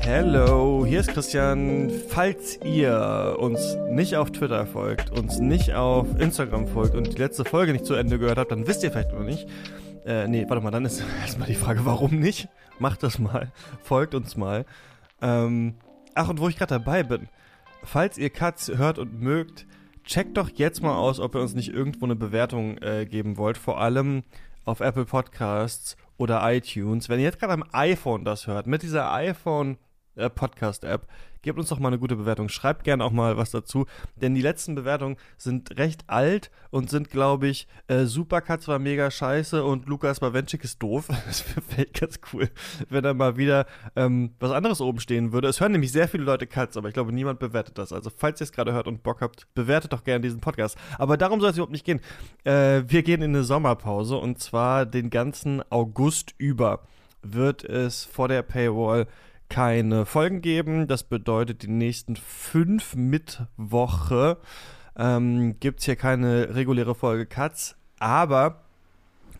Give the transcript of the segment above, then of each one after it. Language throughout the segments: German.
Hello, hier ist Christian. Falls ihr uns nicht auf Twitter folgt, uns nicht auf Instagram folgt und die letzte Folge nicht zu Ende gehört habt, dann wisst ihr vielleicht noch nicht. Äh, nee, warte mal, dann ist erstmal die Frage, warum nicht? Macht das mal. Folgt uns mal. Ähm, ach, und wo ich gerade dabei bin. Falls ihr Katz hört und mögt, checkt doch jetzt mal aus, ob ihr uns nicht irgendwo eine Bewertung äh, geben wollt. Vor allem auf Apple Podcasts oder iTunes. Wenn ihr jetzt gerade am iPhone das hört, mit dieser iPhone äh, Podcast-App, gebt uns doch mal eine gute Bewertung. Schreibt gerne auch mal was dazu, denn die letzten Bewertungen sind recht alt und sind, glaube ich, äh, Supercuts war mega scheiße und Lukas Bawenschik ist doof. Das wäre ganz cool, wenn da mal wieder ähm, was anderes oben stehen würde. Es hören nämlich sehr viele Leute Cuts, aber ich glaube, niemand bewertet das. Also, falls ihr es gerade hört und Bock habt, bewertet doch gerne diesen Podcast. Aber darum soll es überhaupt nicht gehen. Äh, wir gehen in eine Sommerpause und zwar den ganzen August über wird es vor der Paywall keine Folgen geben. Das bedeutet, die nächsten fünf Mittwoche ähm, gibt es hier keine reguläre Folge Cuts. Aber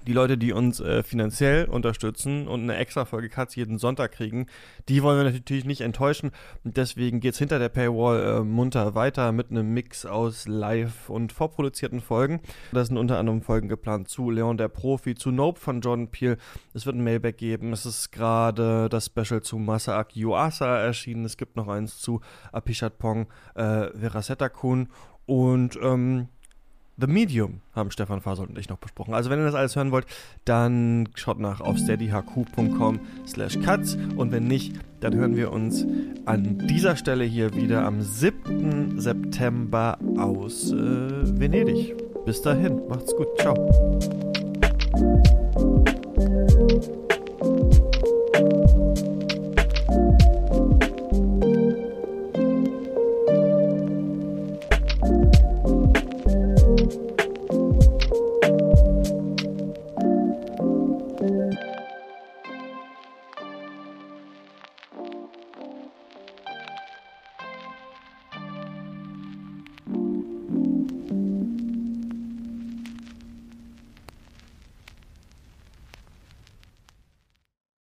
die Leute, die uns äh, finanziell unterstützen und eine extra Folge Cuts jeden Sonntag kriegen, die wollen wir natürlich nicht enttäuschen. Deswegen geht es hinter der Paywall äh, munter weiter mit einem Mix aus live und vorproduzierten Folgen. Da sind unter anderem Folgen geplant zu Leon der Profi, zu Nope von Jordan Peele. Es wird ein Mailback geben. Es ist gerade das Special zu Masaaki Yuasa erschienen. Es gibt noch eins zu Apishat Pong, äh, Verasetta Kun und ähm, The Medium haben Stefan Fasel und ich noch besprochen. Also wenn ihr das alles hören wollt, dann schaut nach auf steadyhq.com slash cuts und wenn nicht, dann hören wir uns an dieser Stelle hier wieder am 7. September aus äh, Venedig. Bis dahin, macht's gut, ciao.